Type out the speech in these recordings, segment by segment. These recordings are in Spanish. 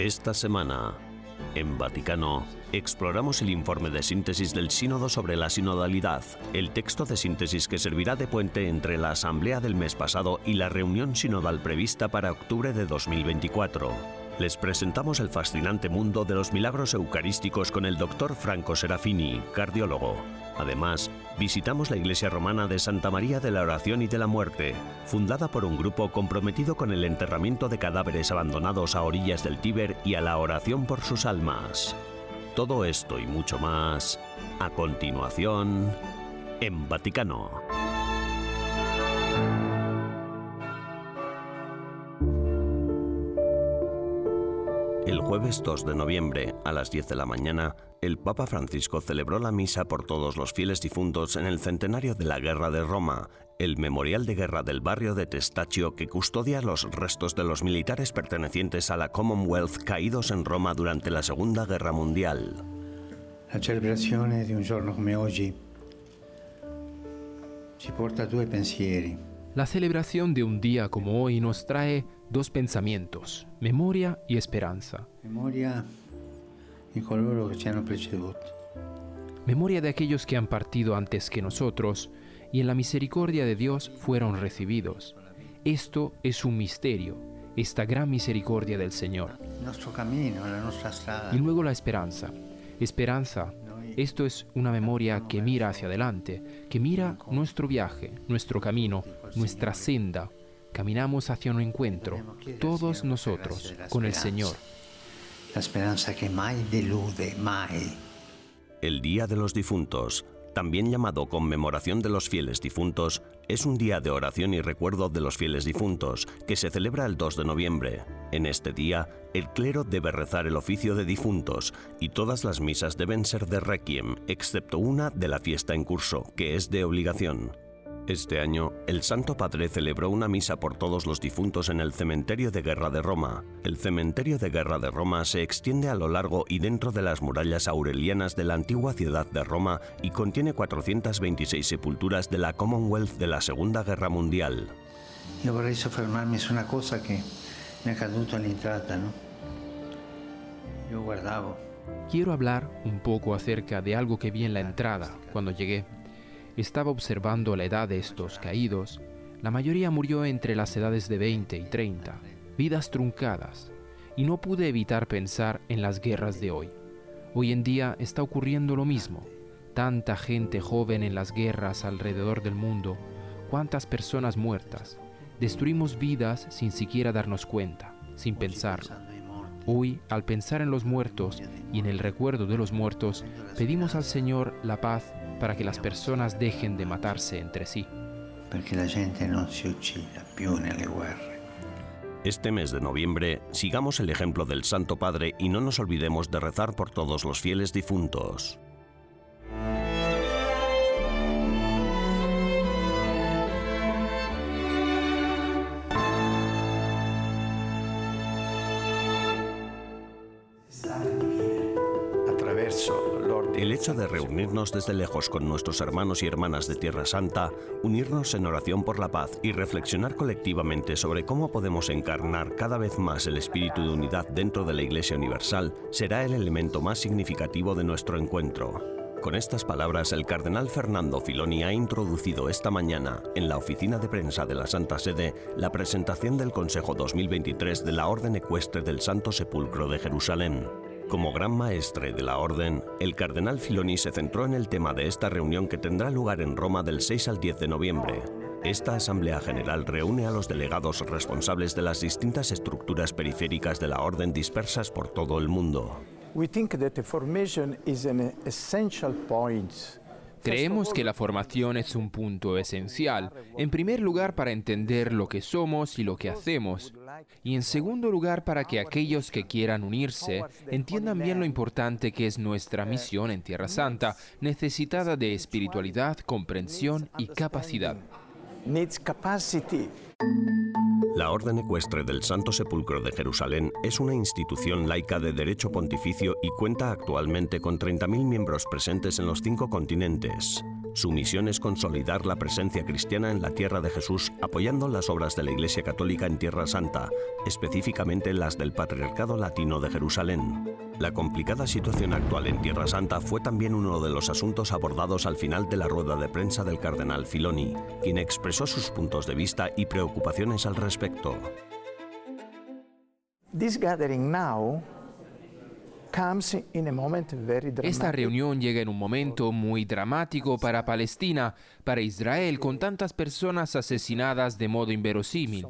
Esta semana, en Vaticano, exploramos el informe de síntesis del Sínodo sobre la sinodalidad, el texto de síntesis que servirá de puente entre la asamblea del mes pasado y la reunión sinodal prevista para octubre de 2024. Les presentamos el fascinante mundo de los milagros eucarísticos con el doctor Franco Serafini, cardiólogo. Además, visitamos la iglesia romana de Santa María de la Oración y de la Muerte, fundada por un grupo comprometido con el enterramiento de cadáveres abandonados a orillas del Tíber y a la oración por sus almas. Todo esto y mucho más, a continuación, en Vaticano. Jueves 2 de noviembre, a las 10 de la mañana, el Papa Francisco celebró la misa por todos los fieles difuntos en el centenario de la Guerra de Roma, el memorial de guerra del barrio de Testaccio que custodia los restos de los militares pertenecientes a la Commonwealth caídos en Roma durante la Segunda Guerra Mundial. La celebración de un giorno come oggi ci porta due pensieri. La celebración de un día como hoy nos trae dos pensamientos, memoria y esperanza. Memoria. Memoria de aquellos que han partido antes que nosotros y en la misericordia de Dios fueron recibidos. Esto es un misterio, esta gran misericordia del Señor. Il nostro cammino, la nostra strada. Y luego la esperanza. Esperanza, esto es una memoria que mira hacia adelante, que mira nuestro viaje, nuestro camino, nuestra senda. Caminamos hacia un encuentro, todos nosotros, con el Señor. La speranza che mai delude, mai. El Día de los Difuntos, también llamado Conmemoración de los Fieles Difuntos, es un día de oración y recuerdo de los fieles difuntos que se celebra el 2 de noviembre. En este día, el clero debe rezar el oficio de difuntos y todas las misas deben ser de requiem, excepto una de la fiesta en curso, que es de obligación. Este año, el Santo Padre celebró una misa por todos los difuntos en el Cementerio de Guerra de Roma. El Cementerio de Guerra de Roma se extiende a lo largo y dentro de las murallas aurelianas de la antigua ciudad de Roma y contiene 426 sepulturas de la Commonwealth de la Segunda Guerra Mundial. Io vorrei soffermarmi su una cosa che mi è accaduto all'entrata, no? Io guardavo, Quiero hablar un poco acerca de algo que vi en la entrada cuando llegué. Estaba observando la edad de estos caídos. La mayoría murió entre las edades de 20 y 30, vidas truncadas, y no pude evitar pensar en las guerras de hoy. Hoy en día está ocurriendo lo mismo. Tanta gente joven en las guerras alrededor del mundo, cuántas personas muertas. Destruimos vidas sin siquiera darnos cuenta, sin pensarlo. Hoy, al pensar en los muertos y en el recuerdo de los muertos, pedimos al Señor la paz para que las personas dejen de matarse entre sí. perché la gente non si uccida più nelle guerre. Este mes de noviembre, sigamos el ejemplo del Santo Padre y no nos olvidemos de rezar por todos los fieles difuntos. El hecho de reunirnos desde lejos con nuestros hermanos y hermanas de Tierra Santa, unirnos en oración por la paz y reflexionar colectivamente sobre cómo podemos encarnar cada vez más el espíritu de unidad dentro de la Iglesia Universal será el elemento más significativo de nuestro encuentro. Con estas palabras, el cardenal Fernando Filoni ha introducido esta mañana, en la oficina de prensa de la Santa Sede, la presentación del Consejo 2023 de la Orden Ecuestre del Santo Sepulcro de Jerusalén. Como gran maestre de la orden, el cardenal Filoni se centró en el tema de esta reunión que tendrá lugar en Roma del 6 al 10 de noviembre. Esta Asamblea General reúne a los delegados responsables de las distintas estructuras periféricas de la orden dispersas por todo el mundo. We think that the formation is an essential point. Creemos que la formación es un punto esencial, en primer lugar para entender lo que somos y lo que hacemos, Y en segundo lugar, para que aquellos que quieran unirse entiendan bien lo importante que es nuestra misión en Tierra Santa, necesitada de espiritualidad, comprensión y capacidad. La Orden Ecuestre del Santo Sepulcro de Jerusalén es una institución laica de derecho pontificio y cuenta actualmente con 30.000 miembros presentes en los cinco continentes. Su misión es consolidar la presencia cristiana en la tierra de Jesús, apoyando las obras de la Iglesia Católica en Tierra Santa, específicamente las del Patriarcado Latino de Jerusalén. La complicada situación actual en Tierra Santa fue también uno de los asuntos abordados al final de la rueda de prensa del cardenal Filoni, quien expresó sus puntos de vista y preocupaciones al respecto. This gathering now esta reunión llega en un momento muy dramático para Palestina, para Israel, con tantas personas asesinadas de modo inverosímil.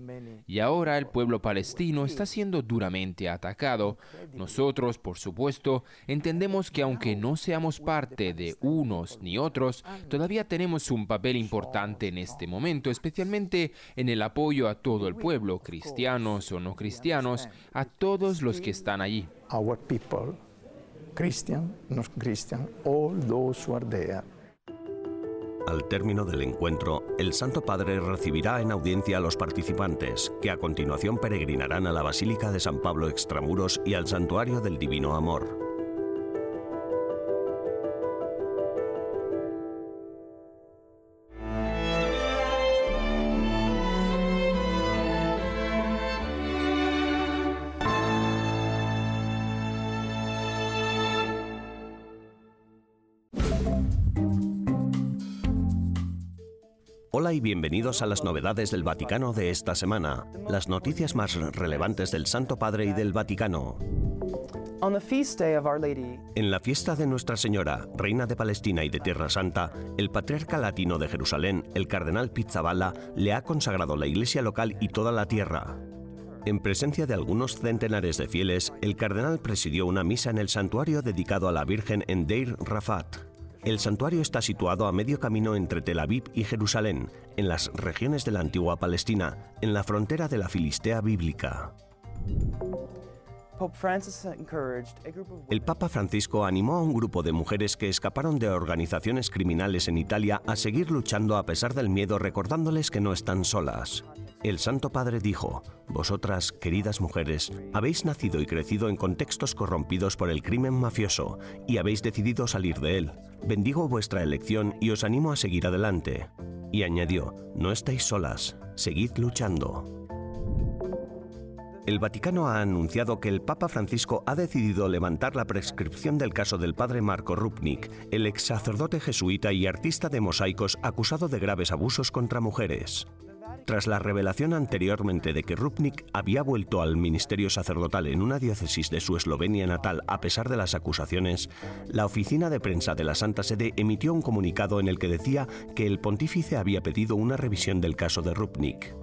Y ahora el pueblo palestino está siendo duramente atacado. Nosotros, por supuesto, entendemos que aunque no seamos parte de unos ni otros, todavía tenemos un papel importante en este momento, especialmente en el apoyo a todo el pueblo, cristianos o no cristianos, a todos los que están allí our people, Christian, not Christian, all those who are there. Al término del encuentro, el Santo Padre recibirá en audiencia a los participantes, que a continuación peregrinarán a la Basílica de San Pablo Extramuros y al Santuario del Divino Amor. Y bienvenidos a las novedades del Vaticano de esta semana, las noticias más relevantes del Santo Padre y del Vaticano. En la fiesta de Nuestra Señora, Reina de Palestina y de Tierra Santa, el patriarca latino de Jerusalén, el cardenal Pizzaballa, le ha consagrado la iglesia local y toda la tierra. En presencia de algunos centenares de fieles, el cardenal presidió una misa en el santuario dedicado a la Virgen en Deir Rafat. El santuario está situado a medio camino entre Tel Aviv y Jerusalén, en las regiones de la antigua Palestina, en la frontera de la Filistea bíblica. El Papa Francisco animó a un grupo de mujeres que escaparon de organizaciones criminales en Italia a seguir luchando a pesar del miedo recordándoles que no están solas. El Santo Padre dijo, Vosotras, queridas mujeres, habéis nacido y crecido en contextos corrompidos por el crimen mafioso y habéis decidido salir de él. Bendigo vuestra elección y os animo a seguir adelante. Y añadió, No estáis solas, seguid luchando. El Vaticano ha anunciado que el Papa Francisco ha decidido levantar la prescripción del caso del padre Marco Rupnik, el ex sacerdote jesuita y artista de mosaicos acusado de graves abusos contra mujeres. Tras la revelación anteriormente de que Rupnik había vuelto al ministerio sacerdotal en una diócesis de su Eslovenia natal a pesar de las acusaciones, la oficina de prensa de la Santa Sede emitió un comunicado en el que decía que el pontífice había pedido una revisión del caso de Rupnik.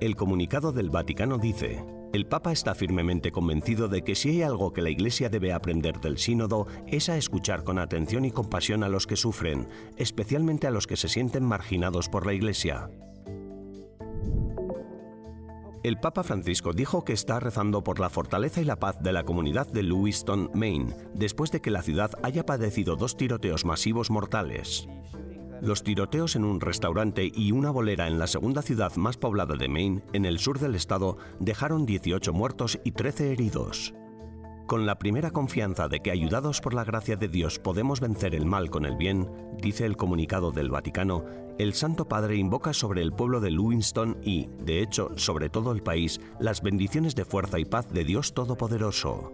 El comunicado del Vaticano dice, el Papa está firmemente convencido de que si hay algo que la Iglesia debe aprender del sínodo es a escuchar con atención y compasión a los que sufren, especialmente a los que se sienten marginados por la Iglesia. El Papa Francisco dijo que está rezando por la fortaleza y la paz de la comunidad de Lewiston, Maine, después de que la ciudad haya padecido dos tiroteos masivos mortales. Los tiroteos en un restaurante y una bolera en la segunda ciudad más poblada de Maine, en el sur del estado, dejaron 18 muertos y 13 heridos. Con la primera confianza de que ayudados por la gracia de Dios podemos vencer el mal con el bien, dice el comunicado del Vaticano, el Santo Padre invoca sobre el pueblo de Lewiston y, de hecho, sobre todo el país, las bendiciones de fuerza y paz de Dios Todopoderoso.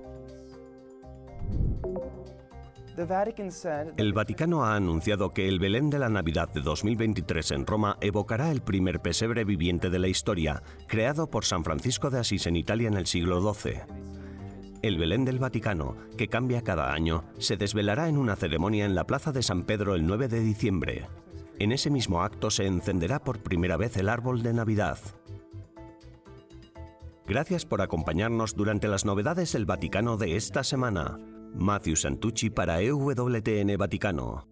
El Vaticano ha anunciado que el Belén de la Navidad de 2023 en Roma evocará el primer pesebre viviente de la historia, creado por San Francisco de Asís en Italia en el siglo XII. El Belén del Vaticano, que cambia cada año, se desvelará en una ceremonia en la Plaza de San Pedro el 9 de diciembre. En ese mismo acto se encenderá por primera vez el árbol de Navidad. Gracias por acompañarnos durante las novedades del Vaticano de esta semana. Matthew Santucci para EWTN Vaticano.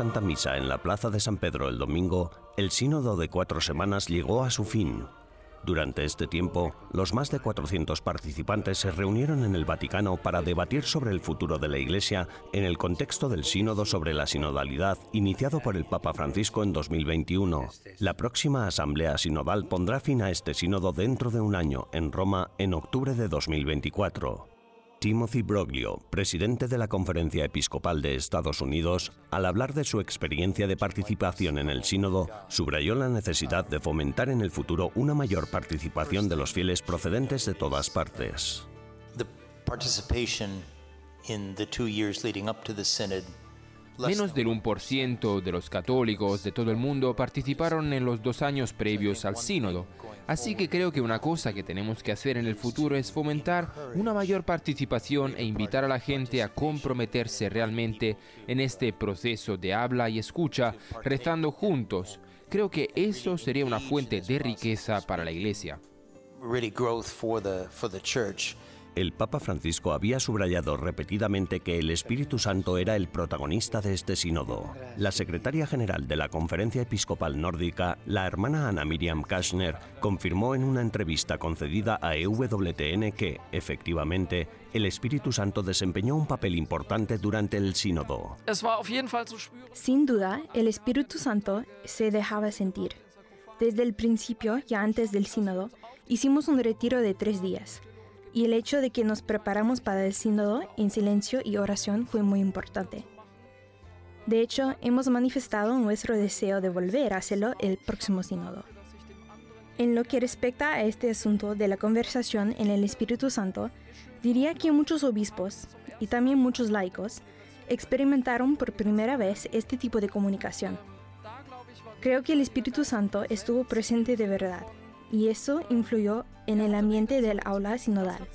Santa Misa en la Plaza de San Pedro el domingo, el sínodo de cuatro semanas llegó a su fin. Durante este tiempo, los más de 400 participantes se reunieron en el Vaticano para debatir sobre el futuro de la Iglesia en el contexto del sínodo sobre la sinodalidad iniciado por el Papa Francisco en 2021. La próxima Asamblea Sinodal pondrá fin a este sínodo dentro de un año en Roma en octubre de 2024. Timothy Broglio, presidente de la Conferencia Episcopal de Estados Unidos, al hablar de su experiencia de participación en el sínodo, subrayó la necesidad de fomentar en el futuro una mayor participación de los fieles procedentes de todas partes. The participation in the two years leading up to the synod Menos del 1% de los católicos de todo el mundo participaron en los dos años previos al sínodo. Así que creo que una cosa que tenemos que hacer en el futuro es fomentar una mayor participación e invitar a la gente a comprometerse realmente en este proceso de habla y escucha, rezando juntos. Creo que eso sería una fuente de riqueza para la iglesia. El Papa Francisco había subrayado repetidamente que el Espíritu Santo era el protagonista de este sínodo. La secretaria general de la Conferencia Episcopal Nórdica, la hermana Ana Miriam Kashner, confirmó en una entrevista concedida a EWTN que, efectivamente, el Espíritu Santo desempeñó un papel importante durante el sínodo. Sin duda, el Espíritu Santo se dejaba sentir. Desde el principio, ya antes del sínodo, hicimos un retiro de tres días. Y el hecho de que nos preparamos para el sínodo en silencio y oración fue muy importante. De hecho, hemos manifestado nuestro deseo de volver a hacerlo el próximo sínodo. En lo que respecta a este asunto de la conversación en el Espíritu Santo, diría que muchos obispos y también muchos laicos experimentaron por primera vez este tipo de comunicación. Creo que el Espíritu Santo estuvo presente de verdad y eso influyó en el ambiente del aula sinodal.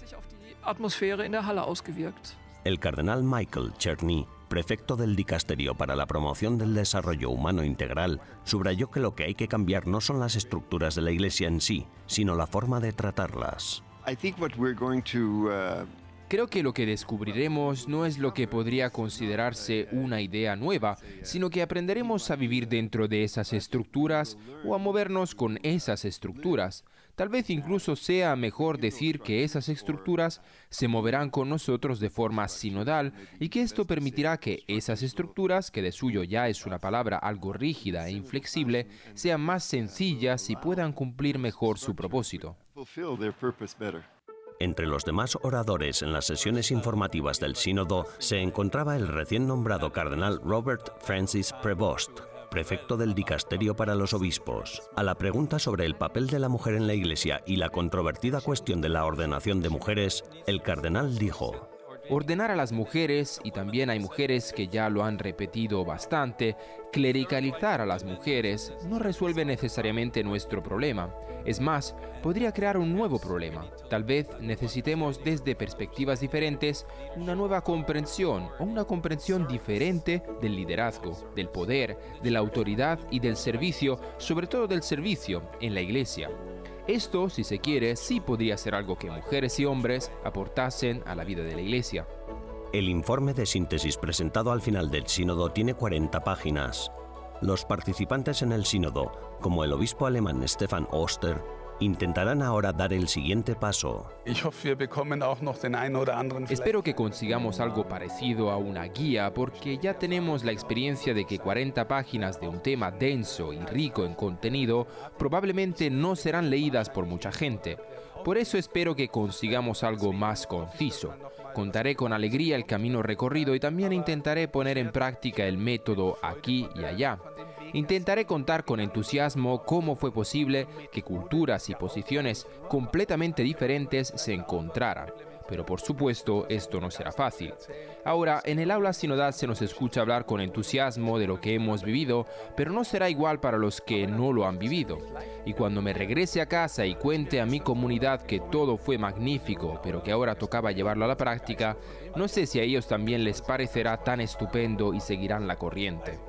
El cardenal Michael Cherny, prefecto del Dicasterio para la Promoción del Desarrollo Humano Integral, subrayó que lo que hay que cambiar no son las estructuras de la Iglesia en sí, sino la forma de tratarlas. I think what we're going to uh, Creo que lo que descubriremos no es lo que podría considerarse una idea nueva, sino que aprenderemos a vivir dentro de esas estructuras o a movernos con esas estructuras. Tal vez incluso sea mejor decir que esas estructuras se moverán con nosotros de forma sinodal y que esto permitirá que esas estructuras, que de suyo ya es una palabra algo rígida e inflexible, sean más sencillas y puedan cumplir mejor su propósito. Entre los demás oradores en las sesiones informativas del sínodo se encontraba el recién nombrado cardenal Robert Francis Prevost, prefecto del Dicasterio para los Obispos. A la pregunta sobre el papel de la mujer en la Iglesia y la controvertida cuestión de la ordenación de mujeres, el cardenal dijo, Ordenar a las mujeres, y también hay mujeres que ya lo han repetido bastante, clericalizar a las mujeres no resuelve necesariamente nuestro problema. Es más, podría crear un nuevo problema. Tal vez necesitemos desde perspectivas diferentes una nueva comprensión o una comprensión diferente del liderazgo, del poder, de la autoridad y del servicio, sobre todo del servicio en la iglesia. Esto, si se quiere, sí podría ser algo que mujeres y hombres aportasen a la vida de la iglesia. El informe de síntesis presentado al final del sínodo tiene 40 páginas. Los participantes en el sínodo, como el obispo alemán Stefan Oster, intentarán ahora dar el siguiente paso. Espero que consigamos algo parecido a una guía porque ya tenemos la experiencia de que 40 páginas de un tema denso y rico en contenido probablemente no serán leídas por mucha gente. Por eso espero que consigamos algo más conciso. Contaré con alegría el camino recorrido y también intentaré poner en práctica el método aquí y allá. Intentaré contar con entusiasmo cómo fue posible que culturas y posiciones completamente diferentes se encontraran. pero por supuesto esto no será fácil. Ahora, en el aula sinodal se nos escucha hablar con entusiasmo de lo que hemos vivido, pero no será igual para los que no lo han vivido. Y cuando me regrese a casa y cuente a mi comunidad que todo fue magnífico, pero que ahora tocaba llevarlo a la práctica, no sé si a ellos también les parecerá tan estupendo y seguirán la corriente.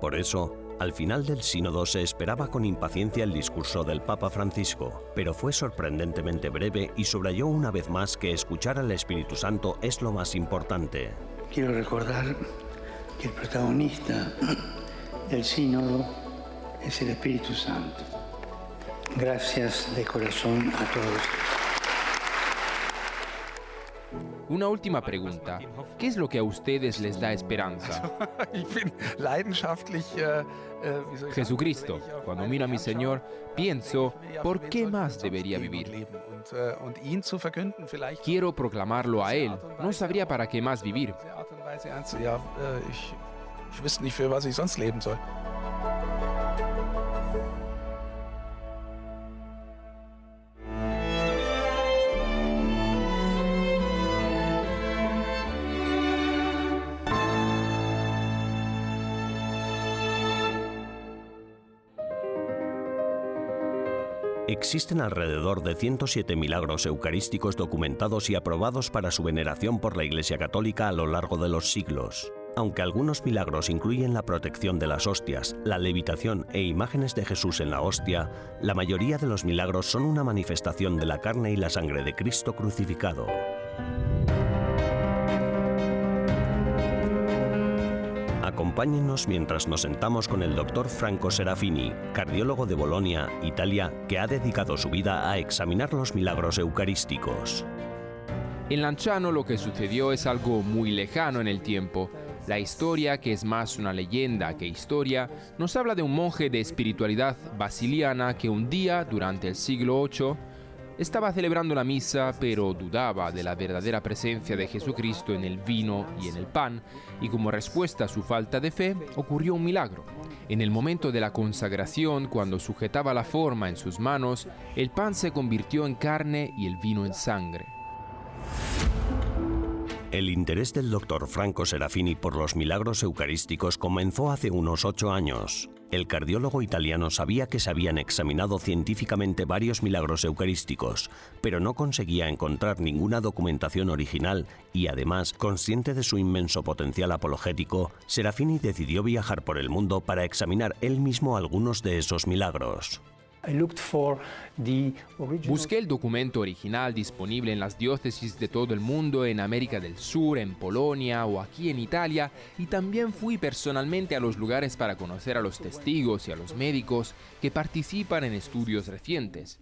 Por eso, al final del sínodo se esperaba con impaciencia el discurso del Papa Francisco, pero fue sorprendentemente breve y subrayó una vez más que escuchar al Espíritu Santo es lo más importante. Quiero recordar que el protagonista del sínodo es el Espíritu Santo. Gracias de corazón a todos. Una última pregunta. ¿Qué es lo que a ustedes les da esperanza? Jesucristo. Cuando miro a mi Señor, pienso, ¿por qué más debería vivir? Quiero proclamarlo a Él. No sabría para qué más vivir. Existen alrededor de 107 milagros eucarísticos documentados y aprobados para su veneración por la Iglesia Católica a lo largo de los siglos. Aunque algunos milagros incluyen la protección de las hostias, la levitación e imágenes de Jesús en la hostia, la mayoría de los milagros son una manifestación de la carne y la sangre de Cristo crucificado. Acompáñenos mientras nos sentamos con el doctor Franco Serafini, cardiólogo de Bolonia, Italia, que ha dedicado su vida a examinar los milagros eucarísticos. En Lanciano lo que sucedió es algo muy lejano en el tiempo. La historia, que es más una leyenda que historia, nos habla de un monje de espiritualidad basiliana que un día, durante el siglo VIII, estaba celebrando la misa, pero dudaba de la verdadera presencia de Jesucristo en el vino y en el pan, y como respuesta a su falta de fe, ocurrió un milagro. En el momento de la consagración, cuando sujetaba la forma en sus manos, el pan se convirtió en carne y el vino en sangre. El interés del doctor Franco Serafini por los milagros eucarísticos comenzó hace unos ocho años. El cardiólogo italiano sabía que se habían examinado científicamente varios milagros eucarísticos, pero no conseguía encontrar ninguna documentación original y además, consciente de su inmenso potencial apologético, Serafini decidió viajar por el mundo para examinar él mismo algunos de esos milagros. Busqué el documento original disponible en las diócesis de todo el mundo, en América del Sur, en Polonia o aquí en Italia, y también fui personalmente a los lugares para conocer a los testigos y a los médicos que participan en estudios recientes.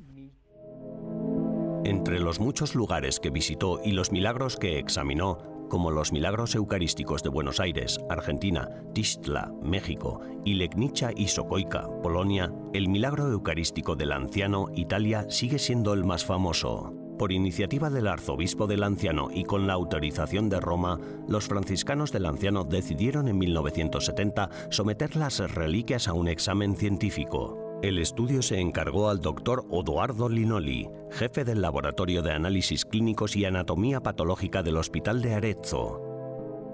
Entre los muchos lugares que visitó y los milagros que examinó, como los milagros eucarísticos de Buenos Aires, Argentina, Tistla, México, y Legnica y Sokoika, Polonia, el milagro eucarístico del anciano, Italia, sigue siendo el más famoso. Por iniciativa del arzobispo del anciano y con la autorización de Roma, los franciscanos del anciano decidieron en 1970 someter las reliquias a un examen científico. El estudio se encargó al doctor Odoardo Linoli, jefe del Laboratorio de Análisis Clínicos y Anatomía Patológica del Hospital de Arezzo.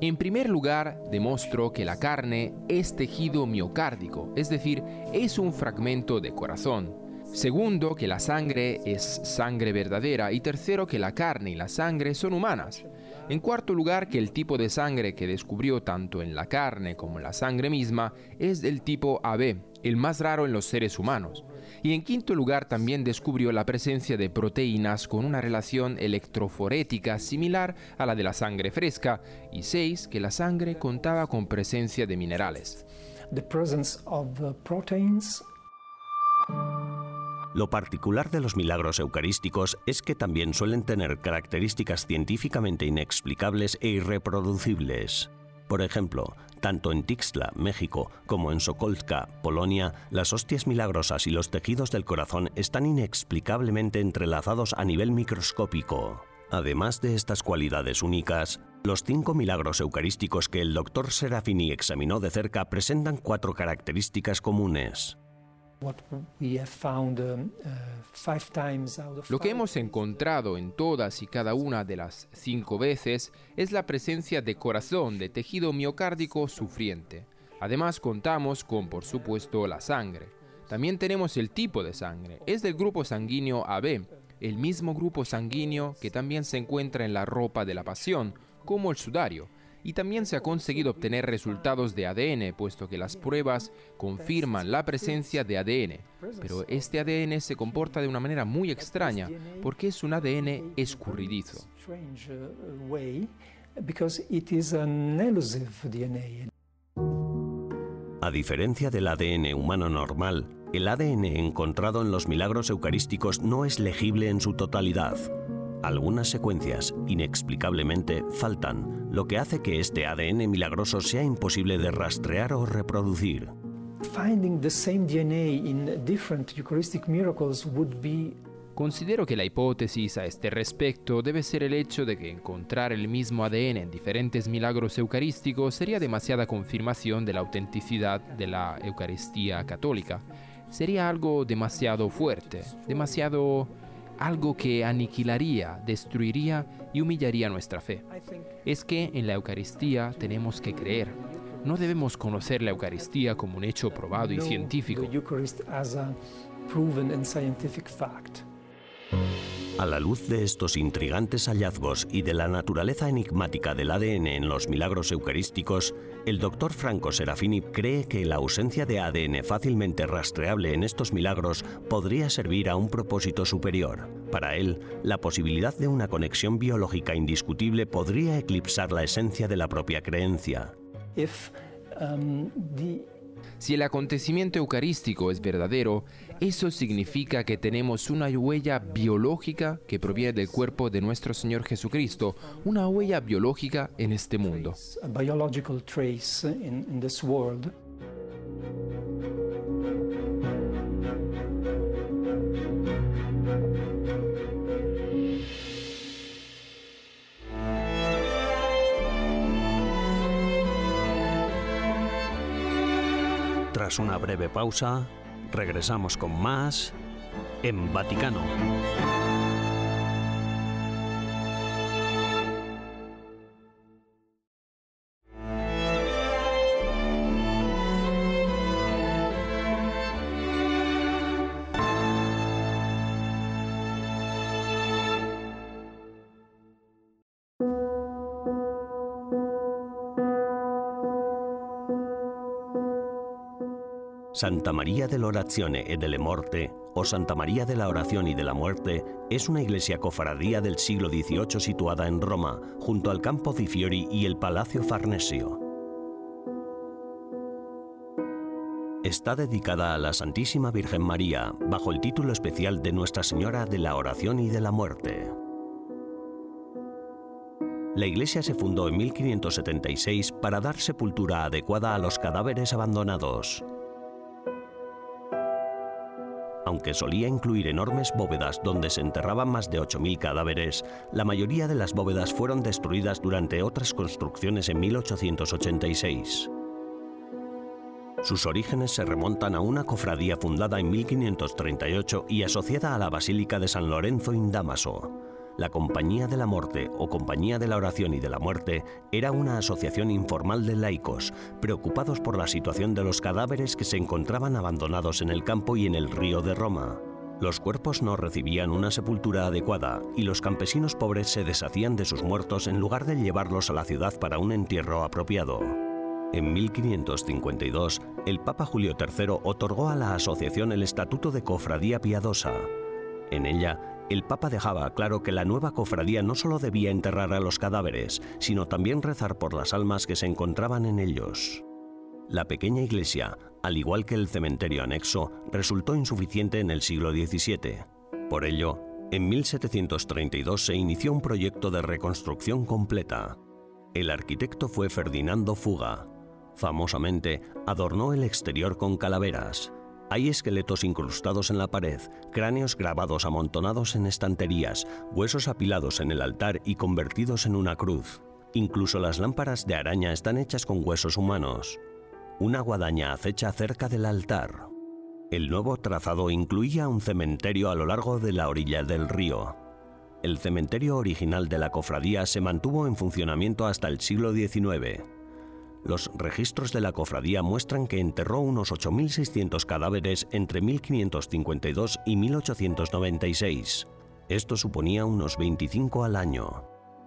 En primer lugar, demostró que la carne es tejido miocárdico, es decir, es un fragmento de corazón. Segundo, que la sangre es sangre verdadera. Y tercero, que la carne y la sangre son humanas. En cuarto lugar, que el tipo de sangre que descubrió tanto en la carne como en la sangre misma es del tipo AB, el más raro en los seres humanos. Y en quinto lugar también descubrió la presencia de proteínas con una relación electroforética similar a la de la sangre fresca. Y seis, que la sangre contaba con presencia de minerales. Lo particular de los milagros eucarísticos es que también suelen tener características científicamente inexplicables e irreproducibles. Por ejemplo, tanto en Tixla, México, como en Sokolska, Polonia, las hostias milagrosas y los tejidos del corazón están inexplicablemente entrelazados a nivel microscópico. Además de estas cualidades únicas, los cinco milagros eucarísticos que el doctor Serafini examinó de cerca presentan cuatro características comunes. Lo que hemos encontrado en todas y cada una de las cinco veces es la presencia de corazón de tejido miocárdico sufriente. Además contamos con, por supuesto, la sangre. También tenemos el tipo de sangre. Es del grupo sanguíneo AB, el mismo grupo sanguíneo que también se encuentra en la ropa de la pasión, como el sudario y también se ha conseguido obtener resultados de ADN, puesto que las pruebas confirman la presencia de ADN. Pero este ADN se comporta de una manera muy extraña, porque es un ADN escurridizo. A diferencia del ADN humano normal, el ADN encontrado en los milagros eucarísticos no es legible en su totalidad. Algunas secuencias, inexplicablemente, faltan, lo que hace que este ADN milagroso sea imposible de rastrear o reproducir. Considero que la hipótesis a este respecto debe ser el hecho de que encontrar el mismo ADN en diferentes milagros eucarísticos sería demasiada confirmación de la autenticidad de la Eucaristía católica. Sería algo demasiado fuerte, demasiado algo que aniquilaría, destruiría y humillaría nuestra fe. Es que en la Eucaristía tenemos que creer. No debemos conocer la Eucaristía como un hecho probado y científico. A la luz de estos intrigantes hallazgos y de la naturaleza enigmática del ADN en los milagros eucarísticos, el doctor Franco Serafini cree que la ausencia de ADN fácilmente rastreable en estos milagros podría servir a un propósito superior. Para él, la posibilidad de una conexión biológica indiscutible podría eclipsar la esencia de la propia creencia. Um, si el acontecimiento eucarístico es verdadero, eso significa que tenemos una huella biológica que proviene del cuerpo de nuestro Señor Jesucristo, una huella biológica en este mundo. Tras una breve pausa, regresamos con más en Vaticano. Santa María dell'Orazione e delle Morte, o Santa María de la Oración y de la Muerte, es una iglesia cofradía del siglo XVIII situada en Roma, junto al Campo di Fiori y el Palacio Farnesio. Está dedicada a la Santísima Virgen María, bajo el título especial de Nuestra Señora de la Oración y de la Muerte. La iglesia se fundó en 1576 para dar sepultura adecuada a los cadáveres abandonados aunque solía incluir enormes bóvedas donde se enterraban más de 8.000 cadáveres, la mayoría de las bóvedas fueron destruidas durante otras construcciones en 1886. Sus orígenes se remontan a una cofradía fundada en 1538 y asociada a la Basílica de San Lorenzo in Damaso. La Compañía de la Muerte o Compañía de la Oración y de la Muerte era una asociación informal de laicos preocupados por la situación de los cadáveres que se encontraban abandonados en el campo y en el río de Roma. Los cuerpos no recibían una sepultura adecuada y los campesinos pobres se deshacían de sus muertos en lugar de llevarlos a la ciudad para un entierro apropiado. En 1552, el Papa Julio III otorgó a la asociación el Estatuto de Cofradía Piadosa. En ella, el Papa dejaba claro que la nueva cofradía no solo debía enterrar a los cadáveres, sino también rezar por las almas que se encontraban en ellos. La pequeña iglesia, al igual que el cementerio anexo, resultó insuficiente en el siglo XVII. Por ello, en 1732 se inició un proyecto de reconstrucción completa. El arquitecto fue Ferdinando Fuga. Famosamente, adornó el exterior con calaveras, hay esqueletos incrustados en la pared, cráneos grabados amontonados en estanterías, huesos apilados en el altar y convertidos en una cruz. Incluso las lámparas de araña están hechas con huesos humanos. Una guadaña acecha cerca del altar. El nuevo trazado incluía un cementerio a lo largo de la orilla del río. El cementerio original de la cofradía se mantuvo en funcionamiento hasta el siglo XIX. Los registros de la cofradía muestran que enterró unos 8.600 cadáveres entre 1552 y 1896. Esto suponía unos 25 al año.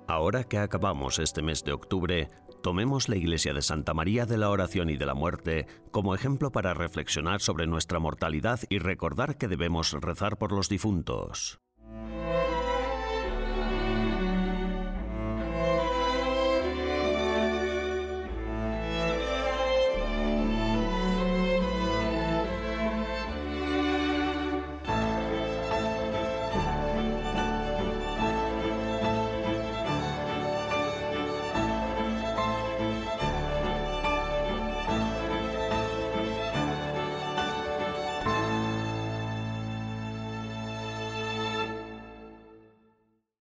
Ahora que acabamos este mes de octubre, tomemos la iglesia de Santa María de la Oración y de la Muerte como ejemplo para reflexionar sobre nuestra mortalidad y recordar que debemos rezar por los difuntos.